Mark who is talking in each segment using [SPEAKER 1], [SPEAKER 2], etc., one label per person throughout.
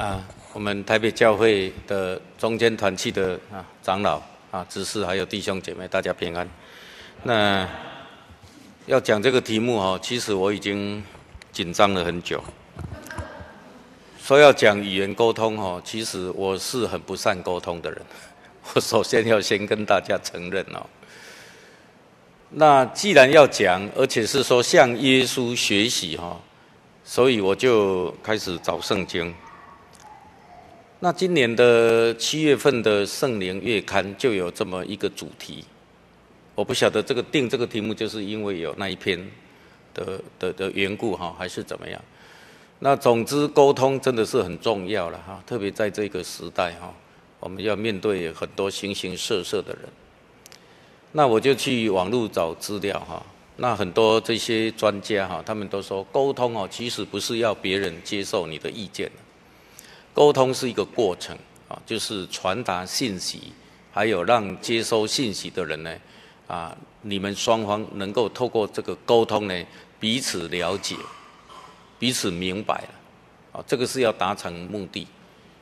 [SPEAKER 1] 啊，我们台北教会的中间团契的啊长老啊、执事还有弟兄姐妹，大家平安。那要讲这个题目哦，其实我已经紧张了很久。说要讲语言沟通哦，其实我是很不善沟通的人。我首先要先跟大家承认哦。那既然要讲，而且是说向耶稣学习哈，所以我就开始找圣经。那今年的七月份的圣灵月刊就有这么一个主题，我不晓得这个定这个题目就是因为有那一篇的的的缘故哈，还是怎么样？那总之沟通真的是很重要了哈，特别在这个时代哈，我们要面对很多形形色色的人。那我就去网络找资料哈，那很多这些专家哈，他们都说沟通哦，其实不是要别人接受你的意见。沟通是一个过程啊，就是传达信息，还有让接收信息的人呢，啊，你们双方能够透过这个沟通呢，彼此了解，彼此明白了，啊，这个是要达成目的，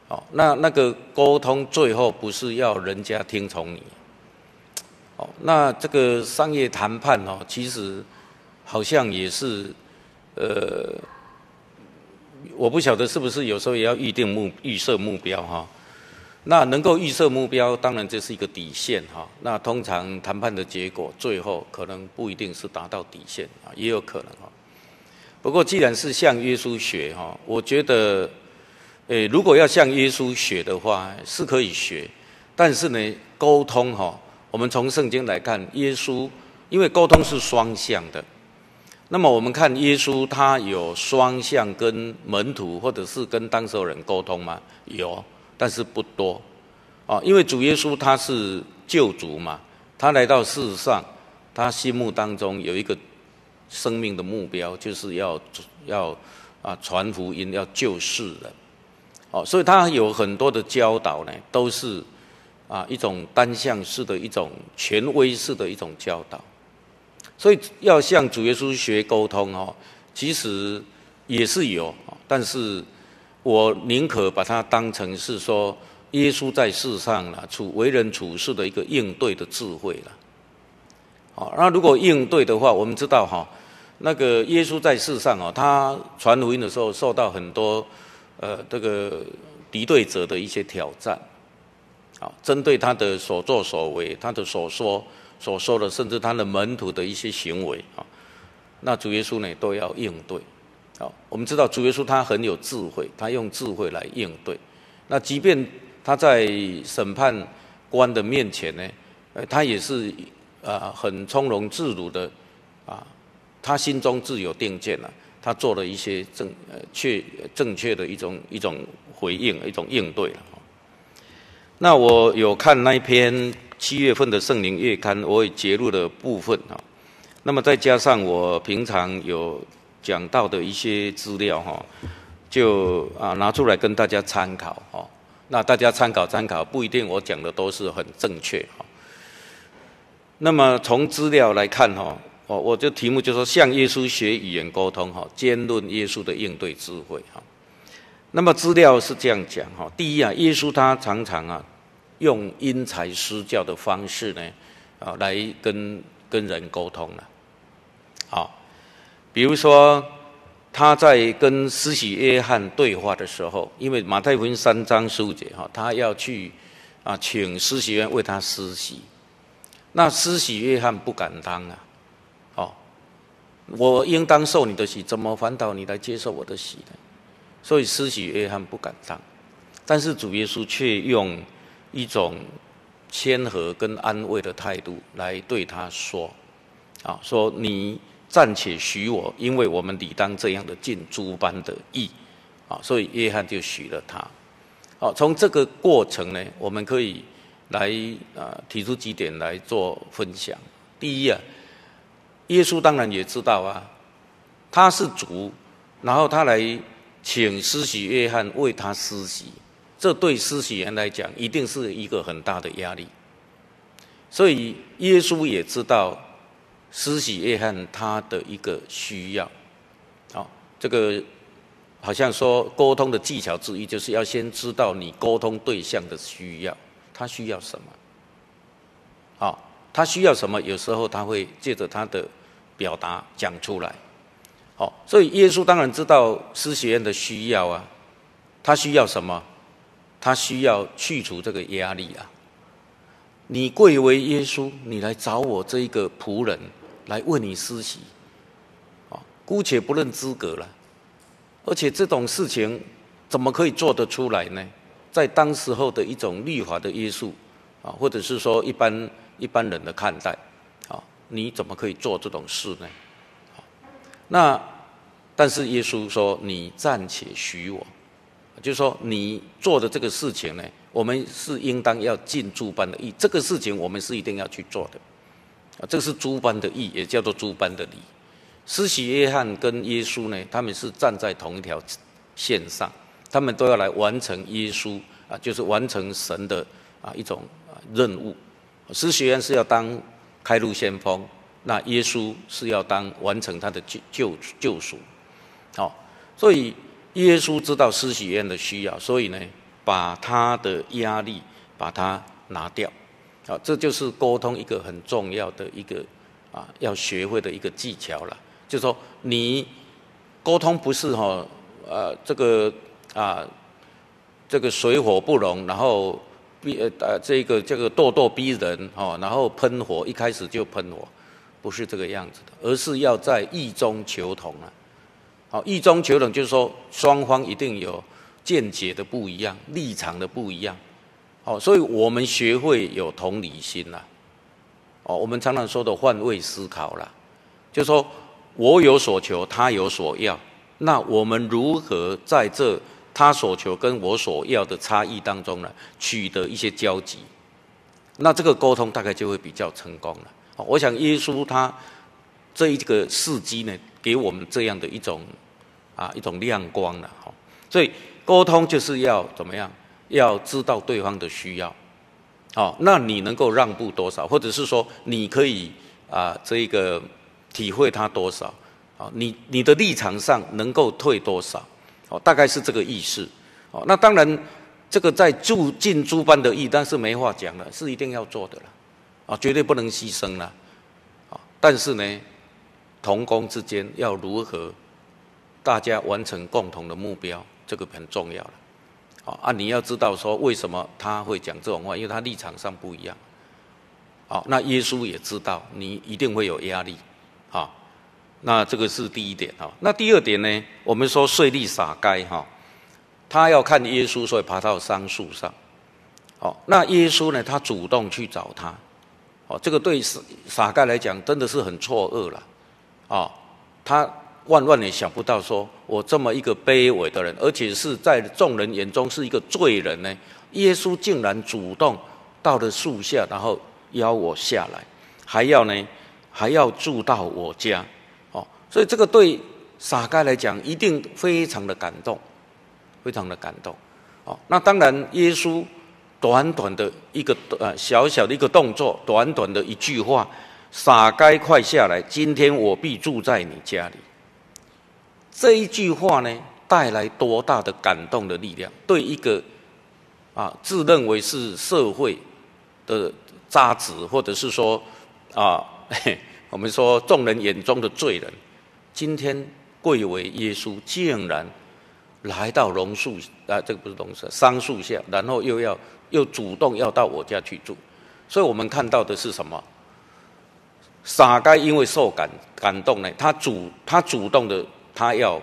[SPEAKER 1] 哦，那那个沟通最后不是要人家听从你，哦，那这个商业谈判哦，其实好像也是，呃。我不晓得是不是有时候也要预定目预设目标哈，那能够预设目标，当然这是一个底线哈。那通常谈判的结果最后可能不一定是达到底线啊，也有可能哈。不过既然是向耶稣学哈，我觉得，诶，如果要向耶稣学的话是可以学，但是呢，沟通哈，我们从圣经来看，耶稣因为沟通是双向的。那么我们看耶稣，他有双向跟门徒或者是跟当时的人沟通吗？有，但是不多，啊，因为主耶稣他是救主嘛，他来到世上，他心目当中有一个生命的目标，就是要要啊传福音，要救世人，哦，所以他有很多的教导呢，都是啊一种单向式的一种权威式的一种教导。所以要向主耶稣学沟通哦，其实也是有，但是我宁可把它当成是说耶稣在世上了处为人处事的一个应对的智慧了。好，那如果应对的话，我们知道哈，那个耶稣在世上哦，他传福音的时候受到很多呃这个敌对者的一些挑战，啊，针对他的所作所为，他的所说。所说的，甚至他的门徒的一些行为啊，那主耶稣呢都要应对。好，我们知道主耶稣他很有智慧，他用智慧来应对。那即便他在审判官的面前呢，呃，他也是啊很从容自如的啊，他心中自有定见了，他做了一些正呃确正确的一种一种回应，一种应对了。那我有看那一篇。七月份的圣灵月刊，我也截录了部分哈，那么再加上我平常有讲到的一些资料哈，就啊拿出来跟大家参考哈。那大家参考参考，不一定我讲的都是很正确哈。那么从资料来看哈，我我这题目就说向耶稣学语言沟通哈，兼论耶稣的应对智慧哈。那么资料是这样讲哈，第一啊，耶稣他常常啊。用因材施教的方式呢，啊，来跟跟人沟通了，好，比如说他在跟施洗约翰对话的时候，因为马太福音三章十五节哈，他要去啊请施洗约翰为他施洗，那施洗约翰不敢当啊，哦，我应当受你的洗，怎么反倒你来接受我的洗呢？所以施洗约翰不敢当，但是主耶稣却用。一种谦和跟安慰的态度来对他说：“啊，说你暂且许我，因为我们理当这样的尽诸般的义。”啊，所以约翰就许了他。好，从这个过程呢，我们可以来啊提出几点来做分享。第一啊，耶稣当然也知道啊，他是主，然后他来请施洗约翰为他施洗。这对施洗人来讲，一定是一个很大的压力。所以耶稣也知道施洗约翰他的一个需要。好，这个好像说沟通的技巧之一，就是要先知道你沟通对象的需要，他需要什么。好，他需要什么？有时候他会借着他的表达讲出来。好，所以耶稣当然知道施洗约翰的需要啊，他需要什么？他需要去除这个压力啊。你贵为耶稣，你来找我这一个仆人来为你施洗，啊，姑且不论资格了。而且这种事情怎么可以做得出来呢？在当时候的一种律法的约束啊，或者是说一般一般人的看待啊，你怎么可以做这种事呢？那但是耶稣说：“你暂且许我，就是说你做的这个事情呢，我们是应当要尽诸般的义。这个事情我们是一定要去做的啊，这是诸般的义，也叫做诸般的礼。”施洗约翰跟耶稣呢，他们是站在同一条线上，他们都要来完成耶稣啊，就是完成神的啊一种任务。施洗约翰是要当开路先锋，那耶稣是要当完成他的救救救赎。好，所以耶稣知道施洗约的需要，所以呢，把他的压力把它拿掉。啊，这就是沟通一个很重要的一个啊要学会的一个技巧了。就说，你沟通不是哈，呃，这个啊，这个水火不容，然后逼呃这个这个咄咄逼人哈，然后喷火，一开始就喷火，不是这个样子的，而是要在意中求同啊。好，意中求同就是说，双方一定有见解的不一样，立场的不一样。好，所以我们学会有同理心呐。哦，我们常常说的换位思考啦，就是说。我有所求，他有所要，那我们如何在这他所求跟我所要的差异当中呢，取得一些交集？那这个沟通大概就会比较成功了。我想耶稣他这一个事迹呢，给我们这样的一种啊一种亮光了。哈，所以沟通就是要怎么样？要知道对方的需要。好，那你能够让步多少，或者是说你可以啊这一个。体会他多少，啊，你你的立场上能够退多少，哦，大概是这个意思，哦，那当然这个在助尽诸般的义，但是没话讲了，是一定要做的了，啊，绝对不能牺牲了，啊，但是呢，同工之间要如何大家完成共同的目标，这个很重要了，啊，你要知道说为什么他会讲这种话，因为他立场上不一样，好，那耶稣也知道你一定会有压力。好，那这个是第一点哈。那第二点呢？我们说税吏撒该哈，他要看耶稣，所以爬到桑树上。好，那耶稣呢？他主动去找他。哦，这个对撒撒该来讲真的是很错愕了。啊，他万万也想不到，说我这么一个卑微的人，而且是在众人眼中是一个罪人呢。耶稣竟然主动到了树下，然后邀我下来，还要呢？还要住到我家，哦，所以这个对撒该来讲一定非常的感动，非常的感动，哦，那当然耶稣短短的一个呃小小的一个动作，短短的一句话，撒该快下来，今天我必住在你家里。这一句话呢，带来多大的感动的力量？对一个啊自认为是社会的渣子，或者是说啊。我们说众人眼中的罪人，今天贵为耶稣，竟然来到榕树啊，这个不是榕树，桑树下，然后又要又主动要到我家去住，所以我们看到的是什么？撒该因为受感感动呢，他主他主动的，他要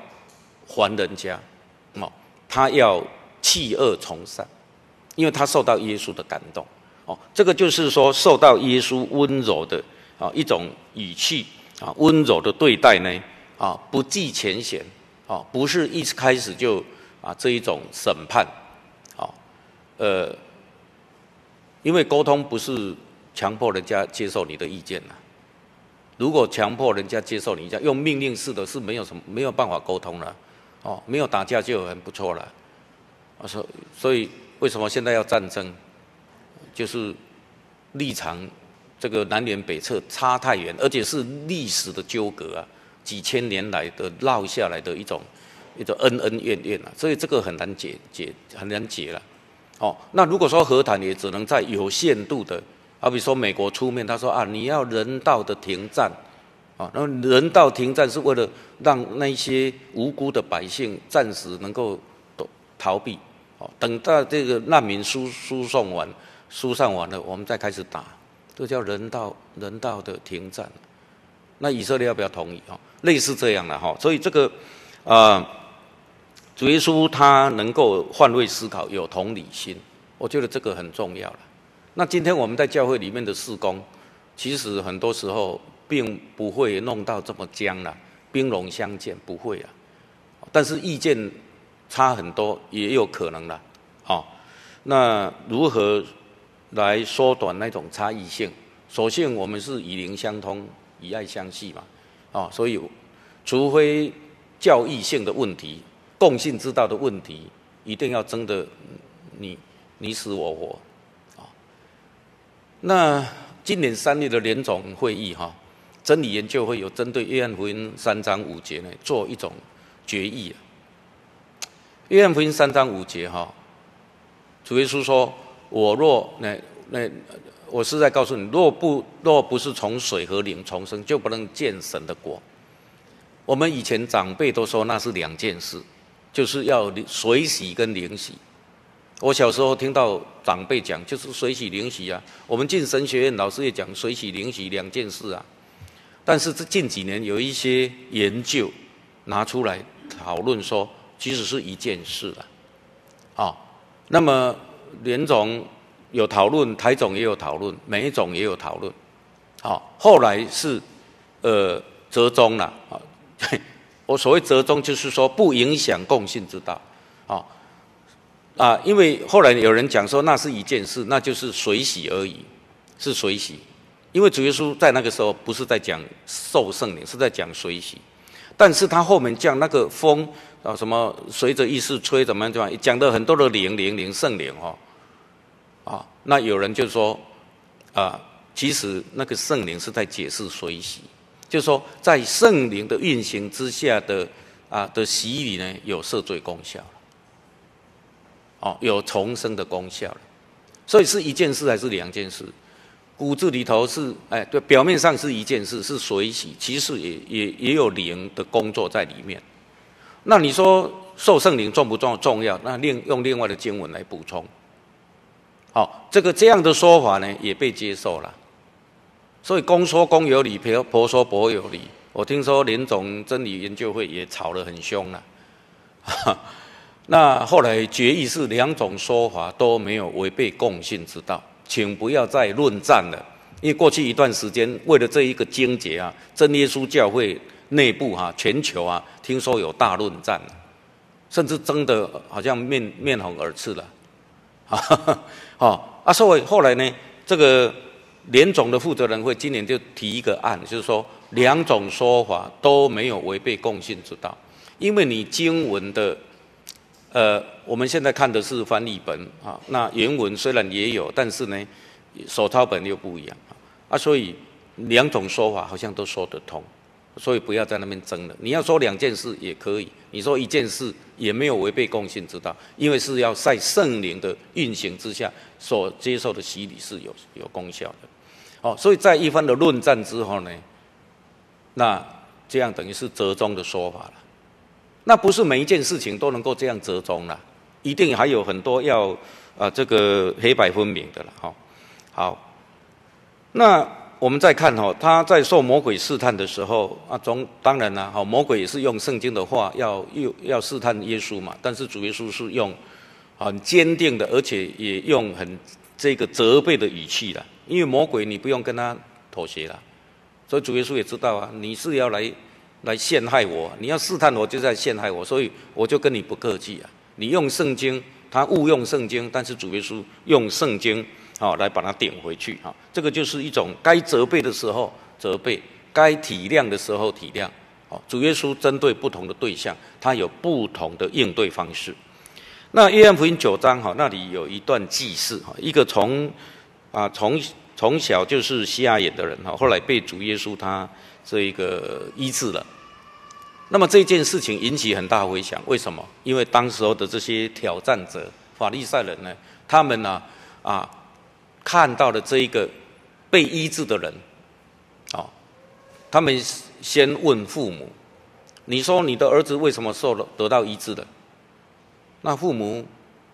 [SPEAKER 1] 还人家，哦，他要弃恶从善，因为他受到耶稣的感动，哦，这个就是说受到耶稣温柔的。啊，一种语气啊，温柔的对待呢，啊，不计前嫌，啊，不是一开始就啊这一种审判，啊，呃，因为沟通不是强迫人家接受你的意见呐，如果强迫人家接受你意见，用命令式的是没有什么没有办法沟通了，哦，没有打架就很不错了，啊，所所以为什么现在要战争，就是立场。这个南辕北辙差太远，而且是历史的纠葛啊，几千年来的落下来的一种一种恩恩怨怨啊，所以这个很难解解很难解了。哦，那如果说和谈也只能在有限度的，好比说美国出面，他说啊，你要人道的停战，啊，那人道停战是为了让那些无辜的百姓暂时能够躲逃避，哦，等到这个难民输输送完，疏散完了，我们再开始打，这叫人道人道的停战。那以色列要不要同意？哈，类似这样的哈，所以这个啊，主耶稣他能够换位思考，有同理心，我觉得这个很重要了。那今天我们在教会里面的事工，其实很多时候并不会弄到这么僵了，兵戎相见不会啊，但是意见差很多也有可能了，好，那如何来缩短那种差异性？所幸我们是以灵相通。以爱相系嘛，啊，所以除非教义性的问题、共性之道的问题，一定要争得你你死我活，那今年三月的联总会议哈，真理研究会有针对约翰福音三章五节呢，做一种决议。约翰福音三章五节哈，主耶稣说：“我若那那。”我是在告诉你，若不若不是从水和灵重生，就不能见神的国。我们以前长辈都说那是两件事，就是要水洗跟灵洗。我小时候听到长辈讲，就是水洗灵洗啊。我们进神学院，老师也讲水洗灵洗两件事啊。但是这近几年有一些研究拿出来讨论说，其实是一件事啊。啊，那么连总。有讨论，台总也有讨论，美总也有讨论，好，后来是呃折中了啊。我所谓折中，就是说不影响共性之道，啊啊，因为后来有人讲说那是一件事，那就是水洗而已，是水洗，因为主耶稣在那个时候不是在讲受圣灵，是在讲水洗，但是他后面讲那个风啊什么随着意识吹怎么样怎么样，讲的很多的灵灵灵圣灵哦。啊，那有人就说，啊，其实那个圣灵是在解释水洗，就是说在圣灵的运行之下的啊的洗礼呢，有赦罪功效，哦，有重生的功效，所以是一件事还是两件事？骨子里头是哎，对，表面上是一件事，是水洗，其实也也也有灵的工作在里面。那你说受圣灵重不重重要？那另用另外的经文来补充。好，这个这样的说法呢，也被接受了。所以公说公有理，婆婆说婆有理。我听说林总真理研究会也吵得很凶了。那后来决议是两种说法都没有违背共信之道，请不要再论战了。因为过去一段时间，为了这一个经节啊，真耶稣教会内部哈、全球啊，听说有大论战，甚至争得好像面面红耳赤了。好 啊，所以后来呢，这个联总的负责人会今年就提一个案，就是说两种说法都没有违背共信之道，因为你经文的，呃，我们现在看的是翻译本啊，那原文虽然也有，但是呢，手抄本又不一样啊，所以两种说法好像都说得通。所以不要在那边争了。你要说两件事也可以，你说一件事也没有违背共信之道，因为是要在圣灵的运行之下所接受的洗礼是有有功效的。哦，所以在一番的论战之后呢，那这样等于是折中的说法了。那不是每一件事情都能够这样折中了，一定还有很多要啊这个黑白分明的了。哈，好，那。我们再看哈，他在受魔鬼试探的时候啊，总当然了，哈，魔鬼也是用圣经的话要又要试探耶稣嘛。但是主耶稣是用很坚定的，而且也用很这个责备的语气了。因为魔鬼你不用跟他妥协了，所以主耶稣也知道啊，你是要来来陷害我，你要试探我就在陷害我，所以我就跟你不客气啊。你用圣经，他误用圣经，但是主耶稣用圣经。好，来把它点回去。哈，这个就是一种该责备的时候责备，该体谅的时候体谅。好，主耶稣针对不同的对象，他有不同的应对方式。那约翰福音九章，哈，那里有一段记事，哈，一个从啊从从小就是瞎眼的人，哈，后来被主耶稣他这一个医治了。那么这件事情引起很大回响，为什么？因为当时候的这些挑战者法利赛人呢，他们呢啊，看到了这一个被医治的人，啊，他们先问父母：“你说你的儿子为什么受了得到医治的？”那父母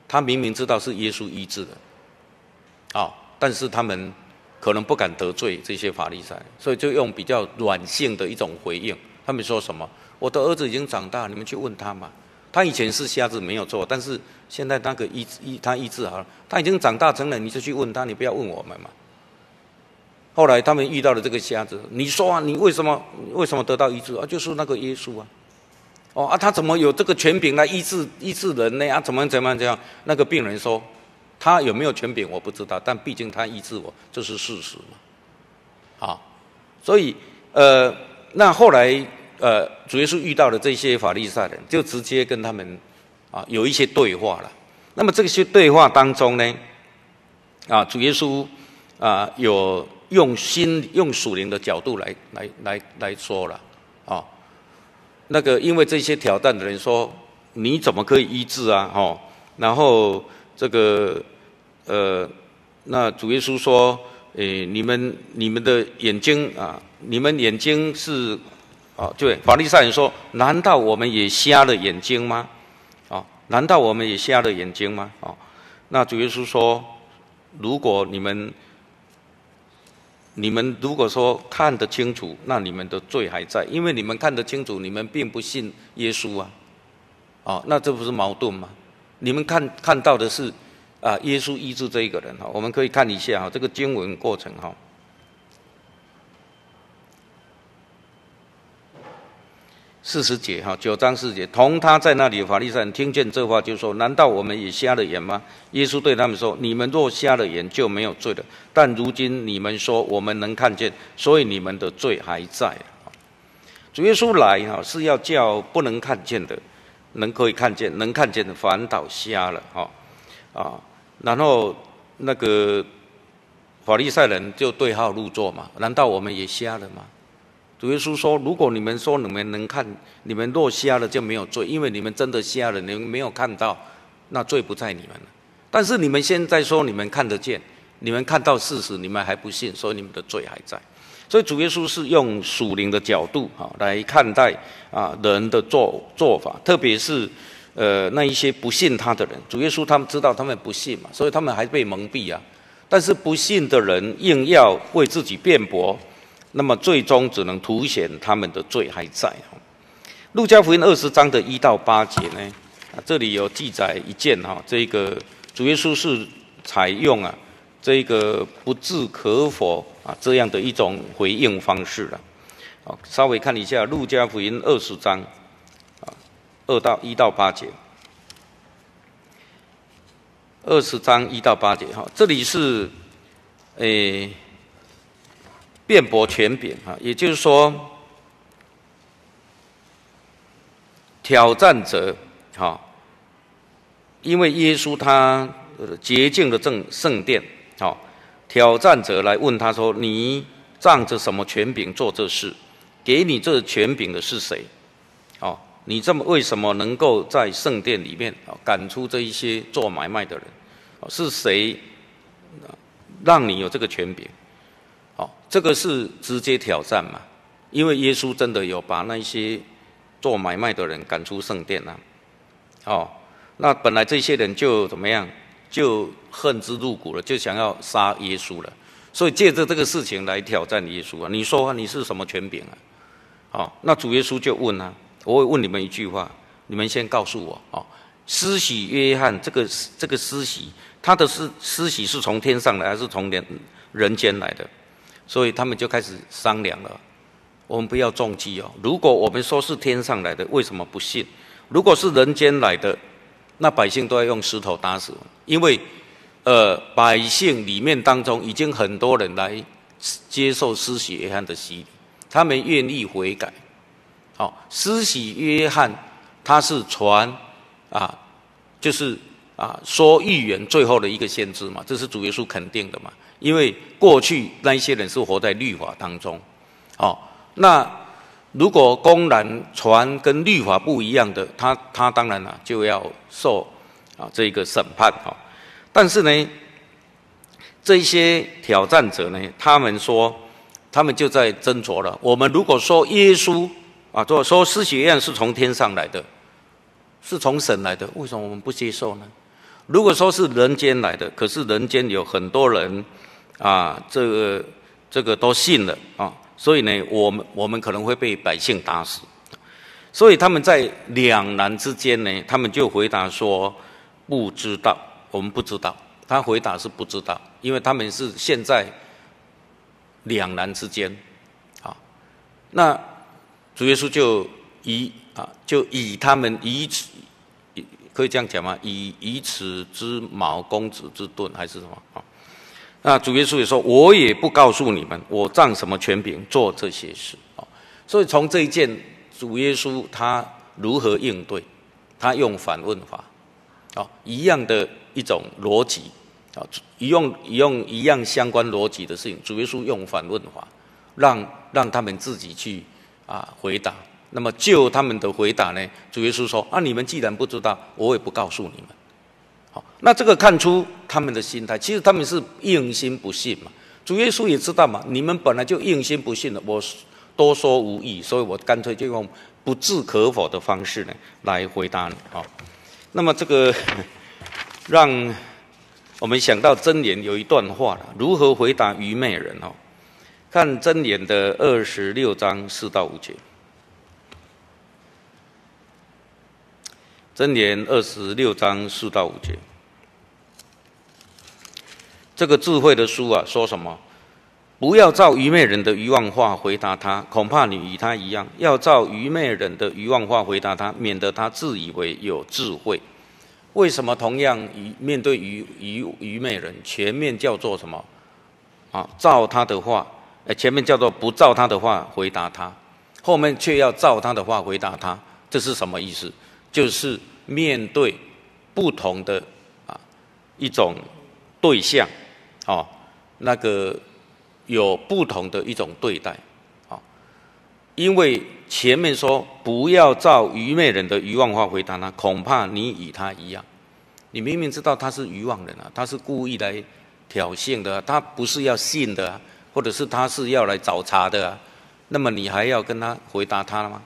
[SPEAKER 1] 他明明知道是耶稣医治的，啊，但是他们可能不敢得罪这些法利赛，所以就用比较软性的一种回应。他们说什么？我的儿子已经长大，你们去问他嘛。他以前是瞎子，没有错，但是现在那个医医他医治好了，他已经长大成人，你就去问他，你不要问我们嘛。后来他们遇到了这个瞎子，你说啊，你为什么为什么得到医治啊？就是那个耶稣啊，哦啊，他怎么有这个权柄来医治医治人呢？啊，怎么怎么样这样？那个病人说，他有没有权柄我不知道，但毕竟他医治我，这是事实嘛。好，所以呃，那后来。呃，主耶稣遇到的这些法利赛人，就直接跟他们啊有一些对话了。那么这些对话当中呢，啊，主耶稣啊有用心用属灵的角度来来来来说了啊。那个因为这些挑战的人说，你怎么可以医治啊？哦，然后这个呃，那主耶稣说，诶，你们你们的眼睛啊，你们眼睛是。啊，对，法利赛人说：“难道我们也瞎了眼睛吗？”啊，难道我们也瞎了眼睛吗？啊，那主耶稣说：“如果你们，你们如果说看得清楚，那你们的罪还在，因为你们看得清楚，你们并不信耶稣啊。哦，那这不是矛盾吗？你们看看到的是啊，耶稣医治这一个人哈，我们可以看一下哈，这个经文过程哈。”四十节哈，九章四节，同他在那里法利赛人听见这话，就说：难道我们也瞎了眼吗？耶稣对他们说：你们若瞎了眼，就没有罪了。但如今你们说我们能看见，所以你们的罪还在。主耶稣来哈，是要叫不能看见的，能可以看见；能看见的反倒瞎了哈啊。然后那个法利赛人就对号入座嘛，难道我们也瞎了吗？主耶稣说：“如果你们说你们能看，你们若瞎了就没有罪，因为你们真的瞎了，你们没有看到，那罪不在你们了。但是你们现在说你们看得见，你们看到事实，你们还不信，所以你们的罪还在。所以主耶稣是用属灵的角度啊来看待啊人的做做法，特别是呃那一些不信他的人。主耶稣他们知道他们不信嘛，所以他们还被蒙蔽啊。但是不信的人硬要为自己辩驳。”那么最终只能凸显他们的罪还在。路加福音二十章的一到八节呢，啊，这里有记载一件哈，这个主耶稣是采用啊这个不置可否啊这样的一种回应方式了。好，稍微看一下路加福音二十章二到一到八节，二十章一到八节哈，这里是诶。辩驳权柄哈，也就是说，挑战者哈，因为耶稣他洁净的正圣殿，好，挑战者来问他说：“你仗着什么权柄做这事？给你这权柄的是谁？哦，你这么为什么能够在圣殿里面啊赶出这一些做买卖的人？是谁让你有这个权柄？”哦，这个是直接挑战嘛？因为耶稣真的有把那些做买卖的人赶出圣殿呐。哦，那本来这些人就怎么样，就恨之入骨了，就想要杀耶稣了。所以借着这个事情来挑战耶稣啊！你说你是什么权柄啊？哦，那主耶稣就问啊，我会问你们一句话，你们先告诉我哦，施洗约翰这个这个施洗，他的施施洗是从天上来还是从人人间来的？所以他们就开始商量了，我们不要中计哦。如果我们说是天上来的，为什么不信？如果是人间来的，那百姓都要用石头打死。因为，呃，百姓里面当中已经很多人来接受施洗约翰的洗礼，他们愿意悔改。好，施洗约翰他是传啊，就是啊说预言最后的一个先知嘛，这是主耶稣肯定的嘛。因为过去那一些人是活在律法当中，哦，那如果公然传跟律法不一样的，他他当然了就要受啊这个审判哈。但是呢，这些挑战者呢，他们说，他们就在斟酌了。我们如果说耶稣啊，说说施洗约翰是从天上来的，是从神来的，为什么我们不接受呢？如果说是人间来的，可是人间有很多人啊，这个这个都信了啊。所以呢，我们我们可能会被百姓打死，所以他们在两难之间呢，他们就回答说不知道，我们不知道。他回答是不知道，因为他们是现在两难之间，啊，那主耶稣就以啊，就以他们以此，可以这样讲吗？以以此之矛攻子之盾，还是什么啊？那主耶稣也说：“我也不告诉你们，我仗什么权柄做这些事啊？”所以从这一件，主耶稣他如何应对？他用反问法，啊，一样的一种逻辑，啊，一用一用一样相关逻辑的事情，主耶稣用反问法，让让他们自己去啊回答。那么就他们的回答呢，主耶稣说：“啊，你们既然不知道，我也不告诉你们。”好，那这个看出他们的心态，其实他们是硬心不信嘛。主耶稣也知道嘛，你们本来就硬心不信的，我多说无益，所以我干脆就用不置可否的方式呢来回答你。好，那么这个让我们想到箴言有一段话了，如何回答愚昧人哦？看真言的二十六章四到五节。真言二十六章四到五节，这个智慧的书啊，说什么？不要照愚昧人的愚妄话回答他，恐怕你与他一样；要照愚昧人的愚妄话回答他，免得他自以为有智慧。为什么同样愚面对愚愚愚昧人，前面叫做什么？啊，照他的话，哎，前面叫做不照他的话回答他，后面却要照他的话回答他，这是什么意思？就是。面对不同的啊一种对象，哦，那个有不同的一种对待，啊，因为前面说不要照愚昧人的愚妄话回答他，恐怕你与他一样。你明明知道他是愚妄人啊，他是故意来挑衅的，他不是要信的，或者是他是要来找茬的，啊那么你还要跟他回答他了吗？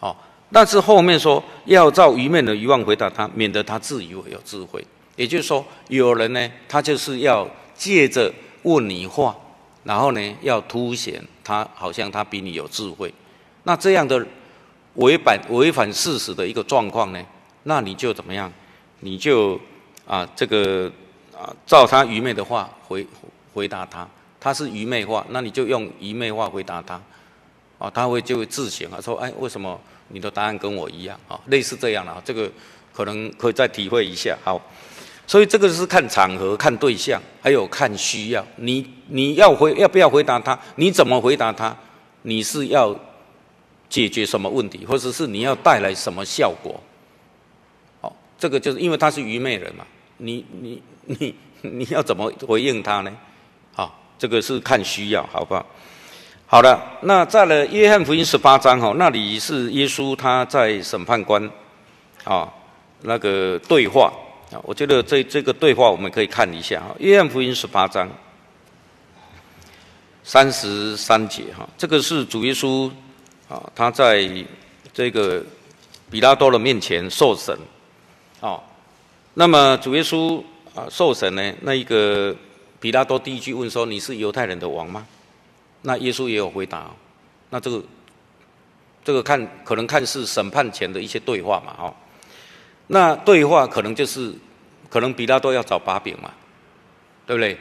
[SPEAKER 1] 哦。但是后面说要照愚昧的愚妄回答他，免得他自以为有智慧。也就是说，有人呢，他就是要借着问你话，然后呢，要凸显他好像他比你有智慧。那这样的违反违反事实的一个状况呢，那你就怎么样？你就啊这个啊照他愚昧的话回回答他，他是愚昧化，那你就用愚昧化回答他。啊，他会就会自省啊，说哎为什么？你的答案跟我一样啊，类似这样的啊，这个可能可以再体会一下。好，所以这个是看场合、看对象，还有看需要。你你要回要不要回答他？你怎么回答他？你是要解决什么问题，或者是你要带来什么效果？好，这个就是因为他是愚昧人嘛，你你你你要怎么回应他呢？这个是看需要，好不好？好的，那在了约翰福音十八章哈，那里是耶稣他在审判官啊那个对话啊，我觉得这这个对话我们可以看一下哈。约翰福音十八章三十三节哈，这个是主耶稣啊，他在这个比拉多的面前受审啊。那么主耶稣啊受审呢，那一个比拉多第一句问说：“你是犹太人的王吗？”那耶稣也有回答，那这个这个看可能看是审判前的一些对话嘛，哦，那对话可能就是可能比拉多要找把柄嘛，对不对？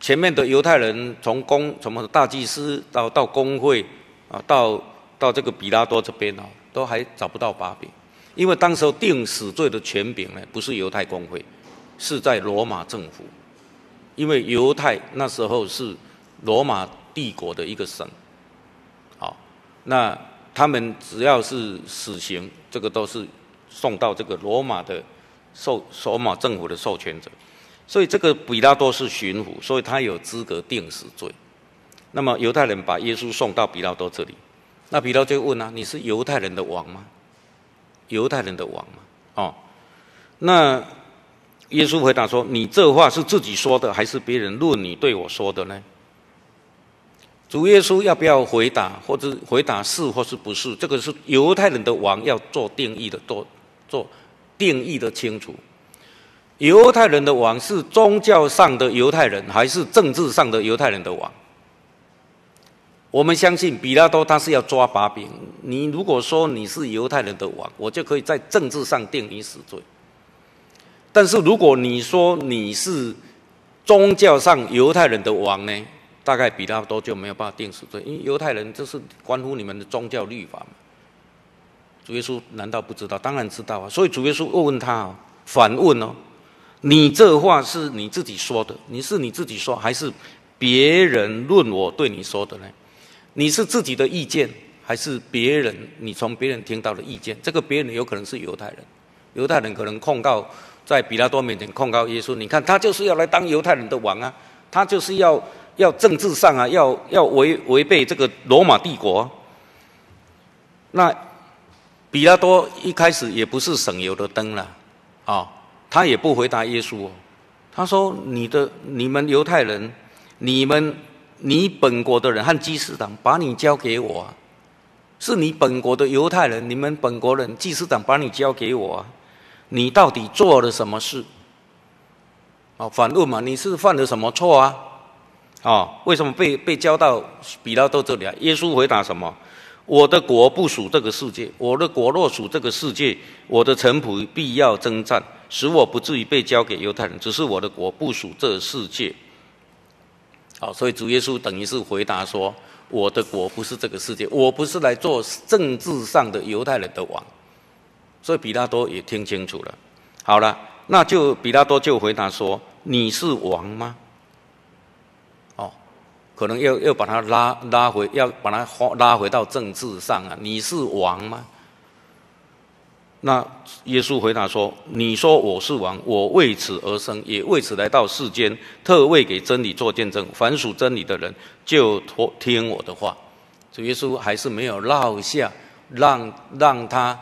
[SPEAKER 1] 前面的犹太人从公什么大祭司到到公会啊，到到这个比拉多这边哦，都还找不到把柄，因为当时定死罪的权柄呢，不是犹太公会，是在罗马政府，因为犹太那时候是罗马。帝国的一个省，好，那他们只要是死刑，这个都是送到这个罗马的授罗马政府的授权者，所以这个比拉多是巡抚，所以他有资格定死罪。那么犹太人把耶稣送到比拉多这里，那比拉多就问啊：“你是犹太人的王吗？犹太人的王吗？”哦，那耶稣回答说：“你这话是自己说的，还是别人论你对我说的呢？”主耶稣要不要回答，或者回答是或是不是？这个是犹太人的王要做定义的，做做定义的清楚。犹太人的王是宗教上的犹太人，还是政治上的犹太人的王？我们相信比拉多他是要抓把柄。你如果说你是犹太人的王，我就可以在政治上定你死罪。但是如果你说你是宗教上犹太人的王呢？大概比他多就没有办法定死罪，因为犹太人这是关乎你们的宗教律法。主耶稣难道不知道？当然知道啊。所以主耶稣问问他哦，反问哦，你这话是你自己说的？你是你自己说，还是别人论我对你说的呢？你是自己的意见，还是别人你从别人听到的意见？这个别人有可能是犹太人，犹太人可能控告在彼拉多面前控告耶稣，你看他就是要来当犹太人的王啊，他就是要。要政治上啊，要要违违背这个罗马帝国。那彼拉多一开始也不是省油的灯了，啊、他也不回答耶稣。他说：“你的你们犹太人，你们你本国的人和祭司长把你交给我，是你本国的犹太人，你们本国人祭司长把你交给我，你到底做了什么事？哦，反问嘛，你是犯了什么错啊？”啊、为什么被被交到比拉多这里啊？耶稣回答什么？我的国不属这个世界，我的国若属这个世界，我的臣仆必要征战，使我不至于被交给犹太人。只是我的国不属这个世界。好，所以主耶稣等于是回答说：我的国不是这个世界，我不是来做政治上的犹太人的王。所以彼拉多也听清楚了。好了，那就彼拉多就回答说：你是王吗？哦可能要要把他拉拉回，要把他拉回到政治上啊！你是王吗？那耶稣回答说：“你说我是王，我为此而生，也为此来到世间，特为给真理做见证。凡属真理的人，就托听我的话。”主耶稣还是没有落下让让他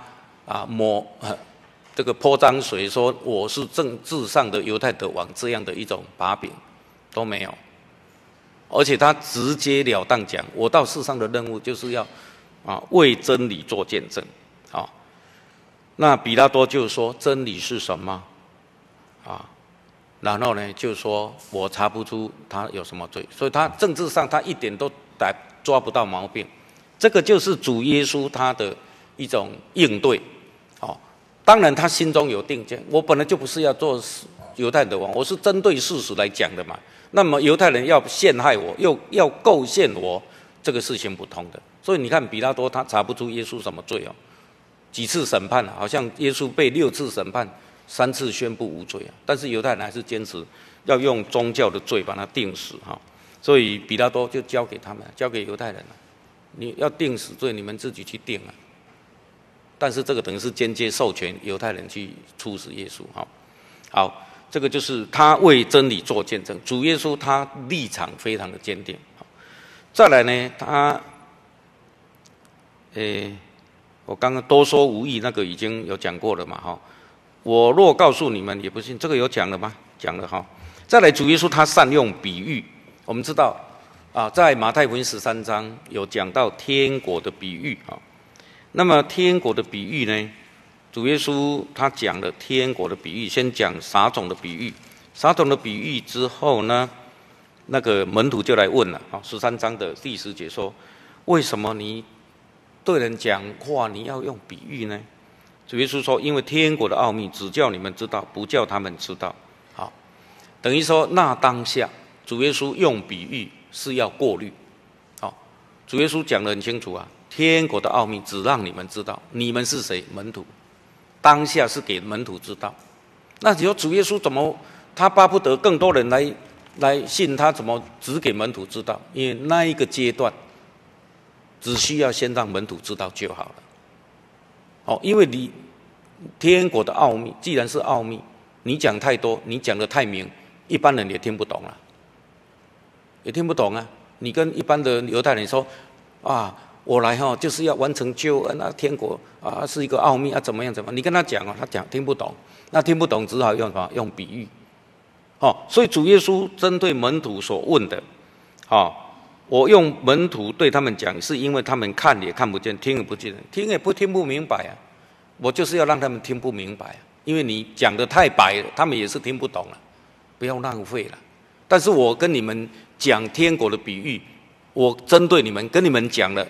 [SPEAKER 1] 啊抹 这个泼脏水，说我是政治上的犹太的王这样的一种把柄都没有。而且他直截了当讲，我到世上的任务就是要，啊，为真理做见证，啊，那彼拉多就说真理是什么，啊，然后呢就说我查不出他有什么罪，所以他政治上他一点都逮抓不到毛病，这个就是主耶稣他的一种应对，当然他心中有定见，我本来就不是要做犹太人的王，我是针对事实来讲的嘛。那么犹太人要陷害我，又要构陷我，这个事情不通的。所以你看，彼拉多他查不出耶稣什么罪哦，几次审判啊，好像耶稣被六次审判，三次宣布无罪啊。但是犹太人还是坚持要用宗教的罪把他定死哈。所以彼拉多就交给他们，交给犹太人了。你要定死罪，你们自己去定啊。但是这个等于是间接授权犹太人去处死耶稣哈。好。这个就是他为真理做见证，主耶稣他立场非常的坚定。再来呢，他，诶，我刚刚多说无益，那个已经有讲过了嘛，哈。我若告诉你们也不信，这个有讲了吗？讲了哈。再来，主耶稣他善用比喻，我们知道啊，在马太福音十三章有讲到天国的比喻啊。那么天国的比喻呢？主耶稣他讲了天国的比喻，先讲撒种的比喻，撒种的比喻之后呢，那个门徒就来问了，啊，十三章的第十节说，为什么你对人讲话你要用比喻呢？主耶稣说，因为天国的奥秘只叫你们知道，不叫他们知道。好，等于说那当下主耶稣用比喻是要过滤，好，主耶稣讲得很清楚啊，天国的奥秘只让你们知道，你们是谁？门徒。当下是给门徒知道，那你说主耶稣怎么他巴不得更多人来来信他？怎么只给门徒知道？因为那一个阶段只需要先让门徒知道就好了。哦，因为你天国的奥秘既然是奥秘，你讲太多，你讲得太明，一般人也听不懂啊，也听不懂啊。你跟一般的犹太人说啊，我来哈就是要完成救恩啊，天国啊是一个奥秘啊，怎么样怎么？你跟他讲啊，他讲听不懂，那听不懂只好用什么？用比喻。哦，所以主耶稣针对门徒所问的，哦，我用门徒对他们讲，是因为他们看也看不见，听也不见，听也不听不明白啊。我就是要让他们听不明白，因为你讲得太白了，他们也是听不懂了，不要浪费了。但是我跟你们讲天国的比喻，我针对你们跟你们讲了。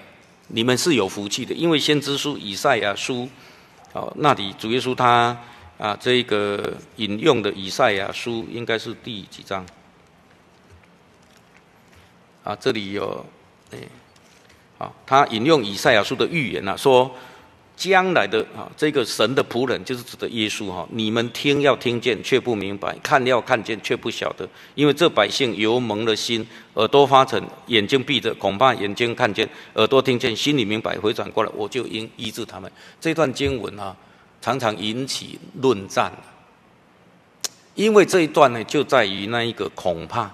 [SPEAKER 1] 你们是有福气的，因为先知书以赛亚书，哦，那里主耶稣他啊，这个引用的以赛亚书应该是第几章？啊，这里有，哎，好，他引用以赛亚书的预言啊，说。将来的啊，这个神的仆人就是指的耶稣哈。你们听要听见却不明白，看要看见却不晓得，因为这百姓由蒙了心，耳朵发沉，眼睛闭着，恐怕眼睛看见，耳朵听见，心里明白，回转过来，我就应医治他们。这段经文啊，常常引起论战，因为这一段呢，就在于那一个恐怕。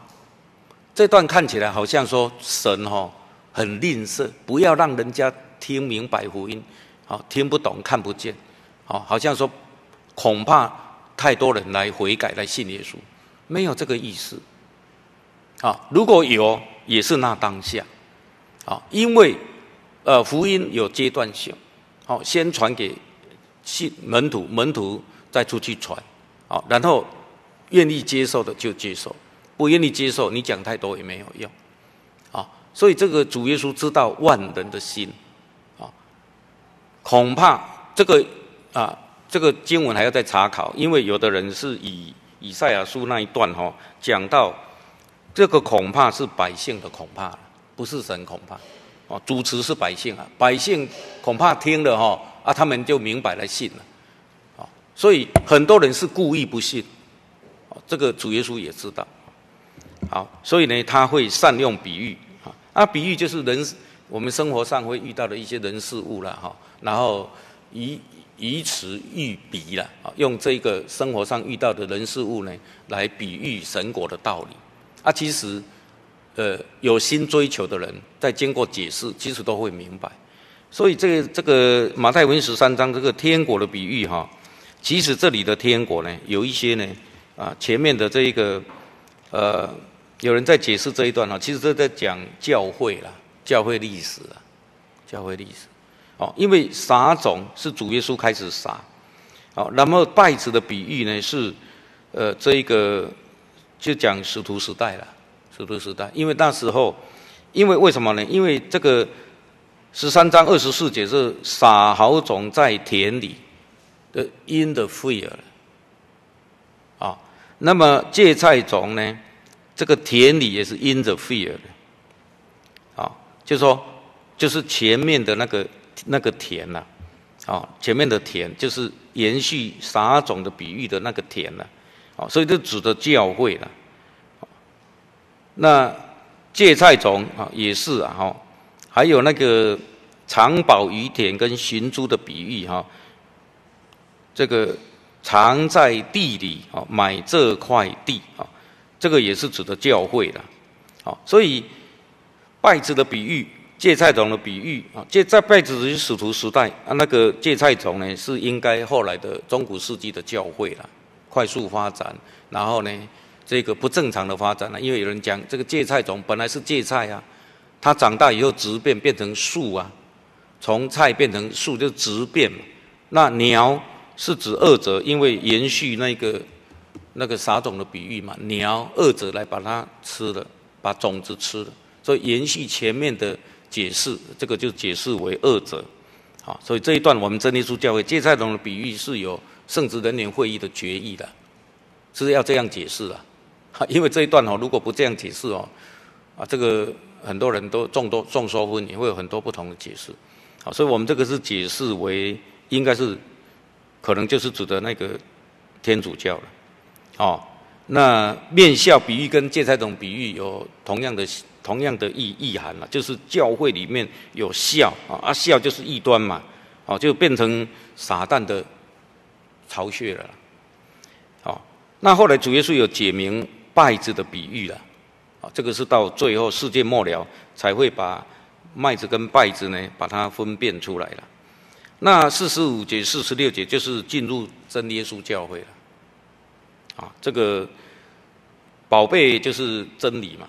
[SPEAKER 1] 这段看起来好像说神哈很吝啬，不要让人家听明白福音。好，听不懂，看不见，好，好像说恐怕太多人来悔改来信耶稣，没有这个意思。啊，如果有，也是那当下。啊，因为呃福音有阶段性，好，先传给信门徒，门徒再出去传，好，然后愿意接受的就接受，不愿意接受，你讲太多也没有用。啊，所以这个主耶稣知道万人的心。恐怕这个啊，这个经文还要再查考，因为有的人是以以赛亚书那一段哈、哦、讲到，这个恐怕是百姓的恐怕，不是神恐怕，哦，主持是百姓啊，百姓恐怕听了哈、哦、啊，他们就明白了信了，啊，所以很多人是故意不信，哦这个主耶稣也知道，好，所以呢，他会善用比喻啊，啊，比喻就是人我们生活上会遇到的一些人事物了哈。然后以以此喻彼了，用这个生活上遇到的人事物呢，来比喻神国的道理啊。其实，呃，有心追求的人，在经过解释，其实都会明白。所以这个这个马太福音十三章这个天国的比喻哈，其实这里的天国呢，有一些呢啊，前面的这一个呃，有人在解释这一段哈，其实这在讲教会啦，教会历史啊，教会历史。哦，因为撒种是主耶稣开始撒，哦，那么稗子的比喻呢是，呃，这一个就讲使徒时代了，使徒时代，因为那时候，因为为什么呢？因为这个十三章二十四节是撒好种在田里的 in the field，啊，那么芥菜种呢，这个田里也是 in the field，啊，就说就是前面的那个。那个田呐、啊，哦，前面的田就是延续撒种的比喻的那个田呐、啊，哦，所以就指的教会了。那芥菜种啊，也是啊，哈，还有那个藏宝于田跟寻珠的比喻哈，这个藏在地里啊，买这块地啊，这个也是指的教会了，好，所以拜子的比喻。芥菜种的比喻啊，芥菜稗子是使徒时代啊，那个芥菜种呢是应该后来的中古世纪的教会了，快速发展，然后呢这个不正常的发展了，因为有人讲这个芥菜种本来是芥菜啊，它长大以后质变变成树啊，从菜变成树就质变嘛。那苗是指二者，因为延续那个那个撒种的比喻嘛，苗二者来把它吃了，把种子吃了，所以延续前面的。解释这个就解释为二者，好，所以这一段我们真耶稣教会芥菜种的比喻是有圣职人员会议的决议的，是要这样解释的，因为这一段哦，如果不这样解释哦，啊，这个很多人都众多众说纷纭，会有很多不同的解释，好，所以我们这个是解释为应该是可能就是指的那个天主教了，哦，那面酵比喻跟芥菜种比喻有同样的。同样的意意涵了，就是教会里面有酵啊，啊酵就是异端嘛，哦，就变成撒旦的巢穴了，哦，那后来主耶稣有解明稗子的比喻了，啊，这个是到最后世界末了才会把麦子跟稗子呢，把它分辨出来了。那四十五节、四十六节就是进入真耶稣教会了。啊，这个宝贝就是真理嘛，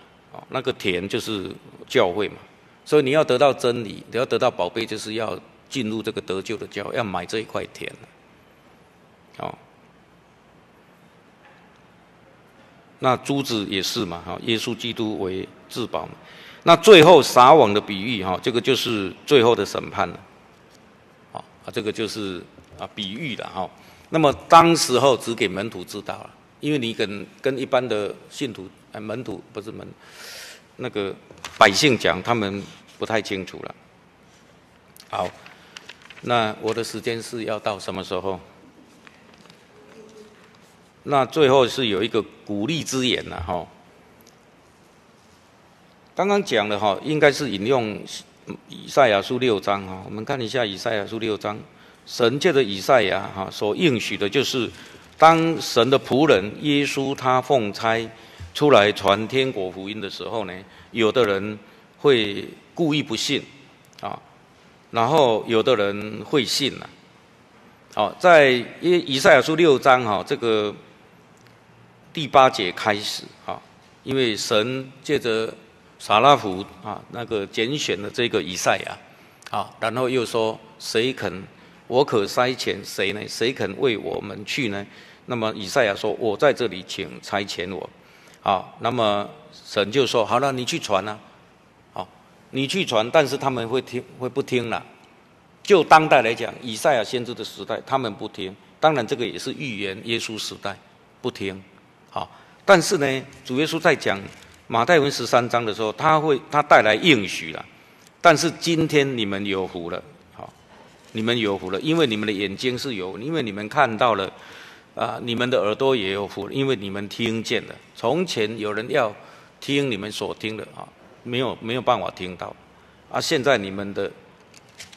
[SPEAKER 1] 那个田就是教会嘛。所以你要得到真理，你要得到宝贝，就是要进入这个得救的教，要买这一块田。好，那珠子也是嘛，哈，耶稣基督为至宝嘛。那最后撒网的比喻，哈，这个就是最后的审判了。好啊，这个就是啊比喻了哈。那么当时候只给门徒知道了，因为你跟跟一般的信徒、哎、门徒不是门，那个百姓讲，他们不太清楚了。好，那我的时间是要到什么时候？那最后是有一个鼓励之言了哈。刚刚讲的哈，应该是引用以赛亚书六章哈。我们看一下以赛亚书六章，神借的以赛亚哈所应许的，就是当神的仆人耶稣他奉差出来传天国福音的时候呢，有的人会故意不信啊，然后有的人会信了。好，在以以赛亚书六章哈这个。第八节开始啊，因为神借着撒拉弗啊那个拣选了这个以赛亚啊，然后又说谁肯我可差遣谁呢？谁肯为我们去呢？那么以赛亚说：“我在这里，请差遣我。”啊，那么神就说：“好了，你去传啊，好，你去传，但是他们会听会不听了？就当代来讲，以赛亚先知的时代，他们不听。当然，这个也是预言耶稣时代不听。”好，但是呢，主耶稣在讲马太福音十三章的时候，他会他带来应许了。但是今天你们有福了，好，你们有福了，因为你们的眼睛是有，因为你们看到了，啊，你们的耳朵也有福，因为你们听见了。从前有人要听你们所听的啊，没有没有办法听到，啊，现在你们的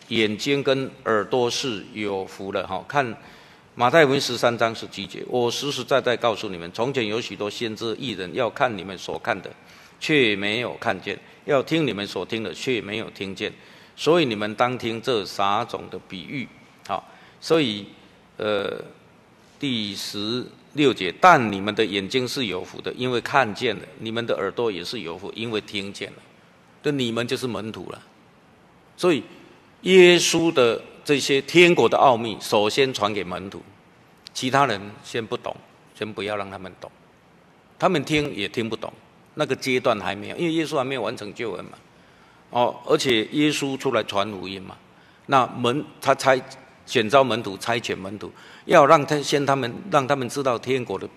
[SPEAKER 1] 眼睛跟耳朵是有福了，哈，看。马太福音十三章十七节，我实实在在告诉你们，从前有许多先知义人要看你们所看的，却没有看见；要听你们所听的，却没有听见。所以你们当听这三种的比喻。好，所以呃第十六节，但你们的眼睛是有福的，因为看见了；你们的耳朵也是有福，因为听见了。这你们就是门徒了。所以耶稣的。这些天国的奥秘，首先传给门徒，其他人先不懂，先不要让他们懂，他们听也听不懂，那个阶段还没有，因为耶稣还没有完成救恩嘛，哦，而且耶稣出来传福音嘛，那门他才选召门徒，差遣门徒，要让他先他们让他们知道天国的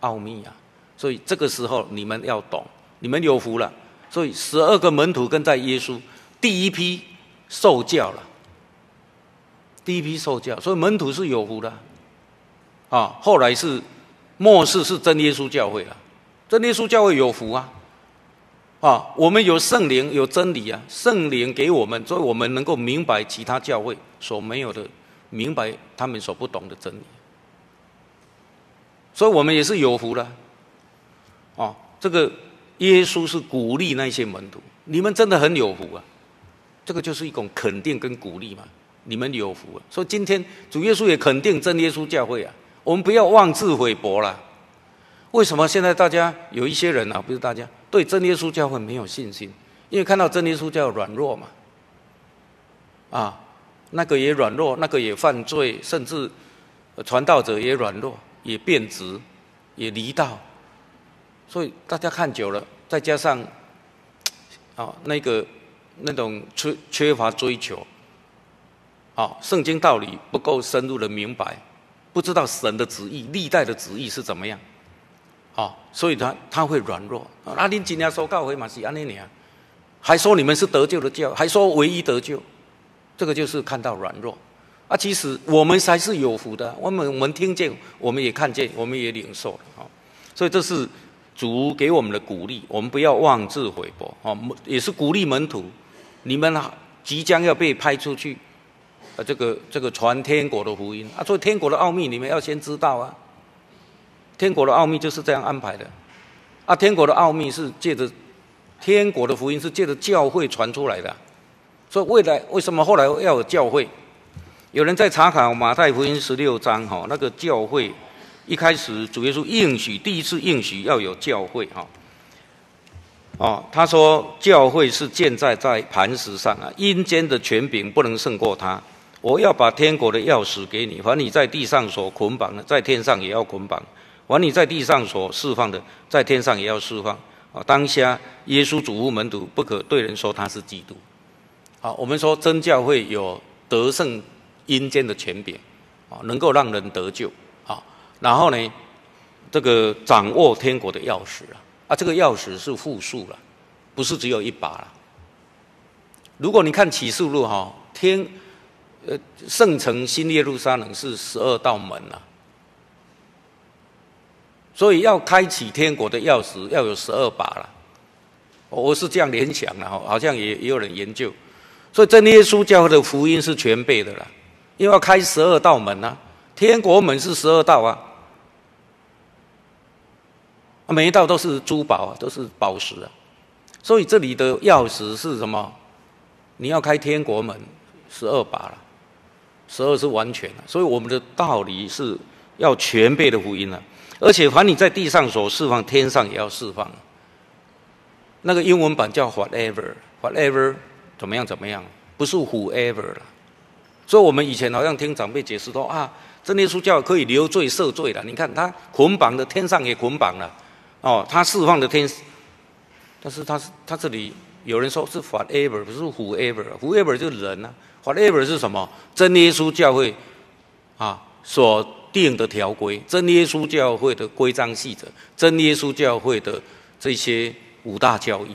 [SPEAKER 1] 奥秘啊，所以这个时候你们要懂，你们有福了，所以十二个门徒跟在耶稣第一批受教了。第一批受教，所以门徒是有福的，啊，后来是末世是真耶稣教会了，真耶稣教会有福啊，啊，我们有圣灵有真理啊，圣灵给我们，所以我们能够明白其他教会所没有的，明白他们所不懂的真理，所以我们也是有福的，啊，这个耶稣是鼓励那些门徒，你们真的很有福啊，这个就是一种肯定跟鼓励嘛。你们有福啊，所以今天主耶稣也肯定真耶稣教会啊，我们不要妄自菲薄了。为什么现在大家有一些人啊，不是大家对真耶稣教会没有信心？因为看到真耶稣教软弱嘛，啊，那个也软弱，那个也犯罪，甚至传道者也软弱，也变质，也离道，所以大家看久了，再加上啊那个那种缺缺乏追求。啊，圣经道理不够深入的明白，不知道神的旨意、历代的旨意是怎么样，啊，所以他他会软弱。阿林今天说教会嘛是安尼尼啊，还说你们是得救的教，还说唯一得救，这个就是看到软弱。啊，其实我们才是有福的，我们我们听见，我们也看见，我们也领受了啊。所以这是主给我们的鼓励，我们不要妄自菲薄啊，也是鼓励门徒，你们即将要被派出去。啊，这个这个传天国的福音啊，所以天国的奥秘你们要先知道啊。天国的奥秘就是这样安排的，啊，天国的奥秘是借着天国的福音是借着教会传出来的，所以未来为什么后来要有教会？有人在查考马太福音十六章，哈，那个教会一开始主耶稣应许，第一次应许要有教会，哈，哦，他说教会是建在在磐石上啊，阴间的权柄不能胜过他。我要把天国的钥匙给你，凡你在地上所捆绑的，在天上也要捆绑；凡你在地上所释放的，在天上也要释放。啊，当下耶稣嘱咐门徒，不可对人说他是基督。好，我们说真教会有得胜阴间的权柄，啊，能够让人得救。啊，然后呢，这个掌握天国的钥匙啊，啊，这个钥匙是复数了，不是只有一把了。如果你看启示录哈，天。呃，圣城新耶路撒冷是十二道门呐、啊，所以要开启天国的钥匙要有十二把了。我是这样联想的哈，好像也也有人研究，所以真耶稣教的福音是全备的了，因为要开十二道门、啊，天国门是十二道啊，每一道都是珠宝啊，都是宝石啊，所以这里的钥匙是什么？你要开天国门，十二把了。十二是完全的，所以我们的道理是要全备的福音了。而且凡你在地上所释放，天上也要释放。那个英文版叫 whatever，whatever 怎么样怎么样，不是 whoever 了。所以我们以前好像听长辈解释说啊，真耶稣教可以留罪赦罪了。你看他捆绑的天上也捆绑了，哦，他释放的天，但是他是他这里有人说是 whatever，不是 whoever，whoever 就是人啊。Whatever 是什么？真耶稣教会啊所定的条规，真耶稣教会的规章细则，真耶稣教会的这些五大教义，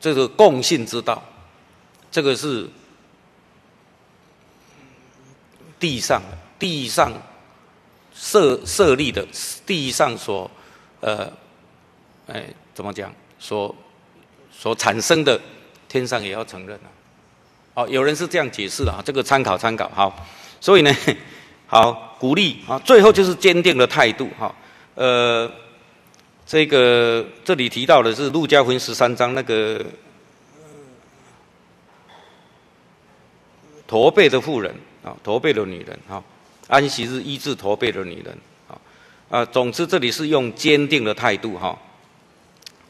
[SPEAKER 1] 这个共信之道，这个是地上地上设设立的，地上所呃哎怎么讲？所所产生的，天上也要承认啊。哦，有人是这样解释的啊，这个参考参考。好，所以呢，好鼓励啊，最后就是坚定的态度哈。呃，这个这里提到的是路加福音十三章那个驼背的妇人啊，驼背的女人哈，安息日医治驼背的女人啊啊，总之这里是用坚定的态度哈。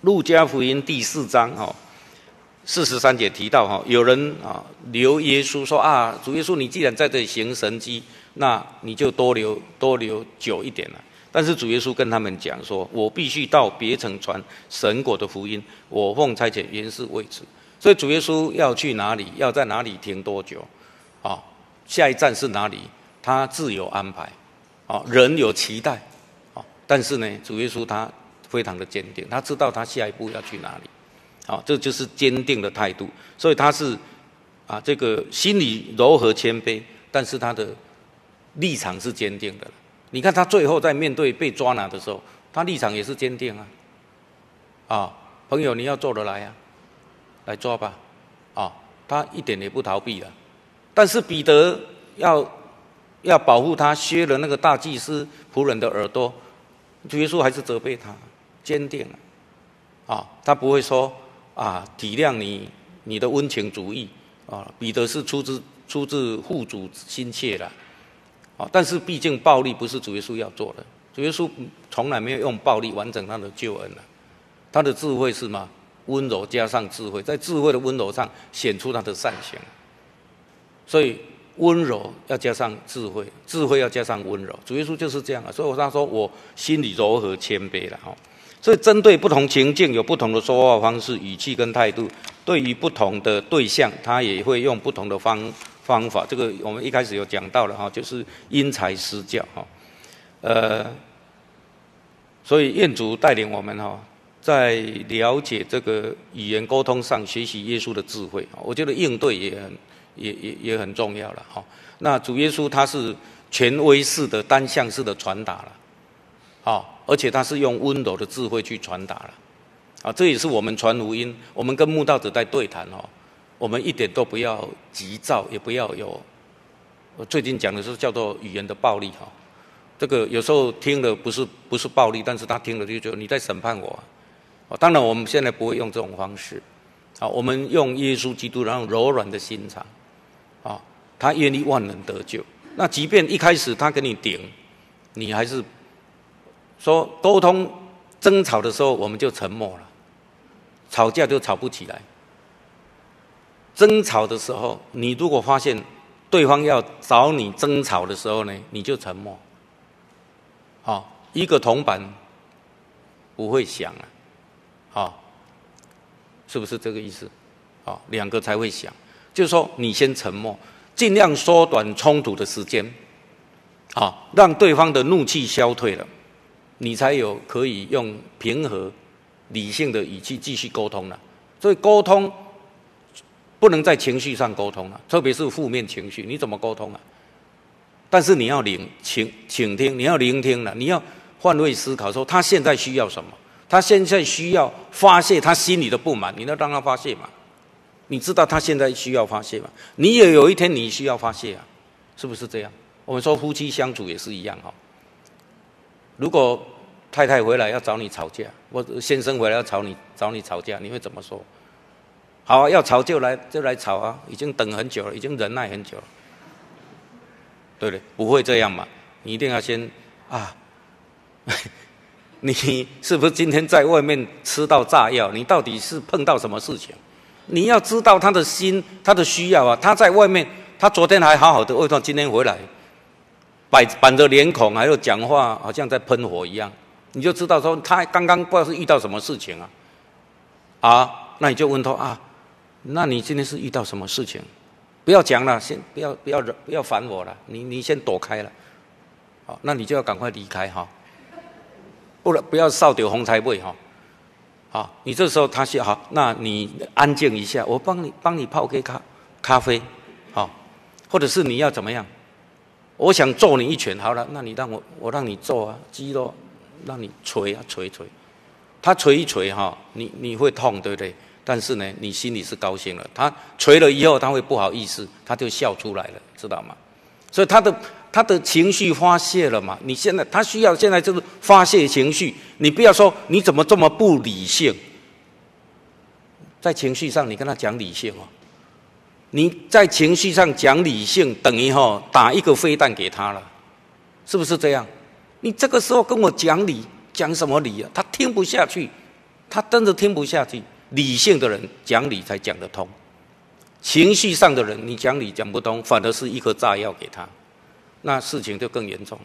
[SPEAKER 1] 路加福音第四章哈。四十三节提到哈，有人啊留耶稣说啊，主耶稣，你既然在这里行神迹，那你就多留多留久一点了。但是主耶稣跟他们讲说，我必须到别城传神国的福音，我奉差遣原是为此。所以主耶稣要去哪里，要在哪里停多久，啊，下一站是哪里，他自有安排，啊，人有期待，啊，但是呢，主耶稣他非常的坚定，他知道他下一步要去哪里。好，这就是坚定的态度，所以他是啊，这个心里柔和谦卑，但是他的立场是坚定的。你看他最后在面对被抓拿的时候，他立场也是坚定啊。啊，朋友，你要做得来啊，来抓吧，啊，他一点也不逃避了。但是彼得要要保护他，削了那个大祭司仆人的耳朵，主耶稣还是责备他，坚定啊，啊，他不会说。啊，体谅你你的温情主义啊，彼得是出自出自护主心切的，啊，但是毕竟暴力不是主耶稣要做的，主耶稣从来没有用暴力完成他的救恩的，他的智慧是吗？温柔加上智慧，在智慧的温柔上显出他的善行，所以温柔要加上智慧，智慧要加上温柔，主耶稣就是这样啊，所以我他说我心里柔和谦卑了哈。所以，针对不同情境，有不同的说话方式、语气跟态度。对于不同的对象，他也会用不同的方方法。这个我们一开始有讲到了哈，就是因材施教哈。呃，所以愿主带领我们哈，在了解这个语言沟通上，学习耶稣的智慧。我觉得应对也很也也也很重要了哈。那主耶稣他是权威式的、单向式的传达了，好。而且他是用温柔的智慧去传达了，啊，这也是我们传福音，我们跟慕道者在对谈哦，我们一点都不要急躁，也不要有，我最近讲的是叫做语言的暴力哈，这个有时候听的不是不是暴力，但是他听了就觉得你在审判我，啊。当然我们现在不会用这种方式，啊，我们用耶稣基督那种柔软的心肠，啊，他愿意万人得救。那即便一开始他跟你顶，你还是说沟通争吵的时候，我们就沉默了，吵架就吵不起来。争吵的时候，你如果发现对方要找你争吵的时候呢，你就沉默。好，一个铜板不会响啊，好，是不是这个意思？好，两个才会响，就是说你先沉默，尽量缩短冲突的时间，好，让对方的怒气消退了，你才有可以用平和、理性的语气继续沟通了。所以沟通。不能在情绪上沟通了，特别是负面情绪，你怎么沟通啊？但是你要聆倾倾听，你要聆听了，你要换位思考，说他现在需要什么？他现在需要发泄他心里的不满，你要让他发泄嘛？你知道他现在需要发泄吗？你也有一天你需要发泄啊，是不是这样？我们说夫妻相处也是一样哈。如果太太回来要找你吵架，或者先生回来要找你找你吵架，你会怎么说？好啊，要吵就来就来吵啊！已经等很久了，已经忍耐很久了，对不对？不会这样嘛？你一定要先啊！你是不是今天在外面吃到炸药？你到底是碰到什么事情？你要知道他的心，他的需要啊！他在外面，他昨天还好好的，为什么今天回来，摆板着脸孔，还有讲话，好像在喷火一样？你就知道说他刚刚不知道是遇到什么事情啊！啊，那你就问他啊。那你今天是遇到什么事情？不要讲了，先不要不要不要烦我了，你你先躲开了，好，那你就要赶快离开哈，不然不要扫掉红菜味哈，好，你这时候他说好，那你安静一下，我帮你帮你泡杯咖咖啡，好，或者是你要怎么样？我想揍你一拳，好了，那你让我我让你揍啊，肌肉让你捶啊捶捶，他捶一捶哈，你你会痛对不对？但是呢，你心里是高兴了。他捶了以后，他会不好意思，他就笑出来了，知道吗？所以他的他的情绪发泄了嘛。你现在他需要现在就是发泄情绪。你不要说你怎么这么不理性，在情绪上你跟他讲理性哦。你在情绪上讲理性，等于哈打一个飞弹给他了，是不是这样？你这个时候跟我讲理，讲什么理啊？他听不下去，他真的听不下去。理性的人讲理才讲得通，情绪上的人你讲理讲不通，反而是一颗炸药给他，那事情就更严重了。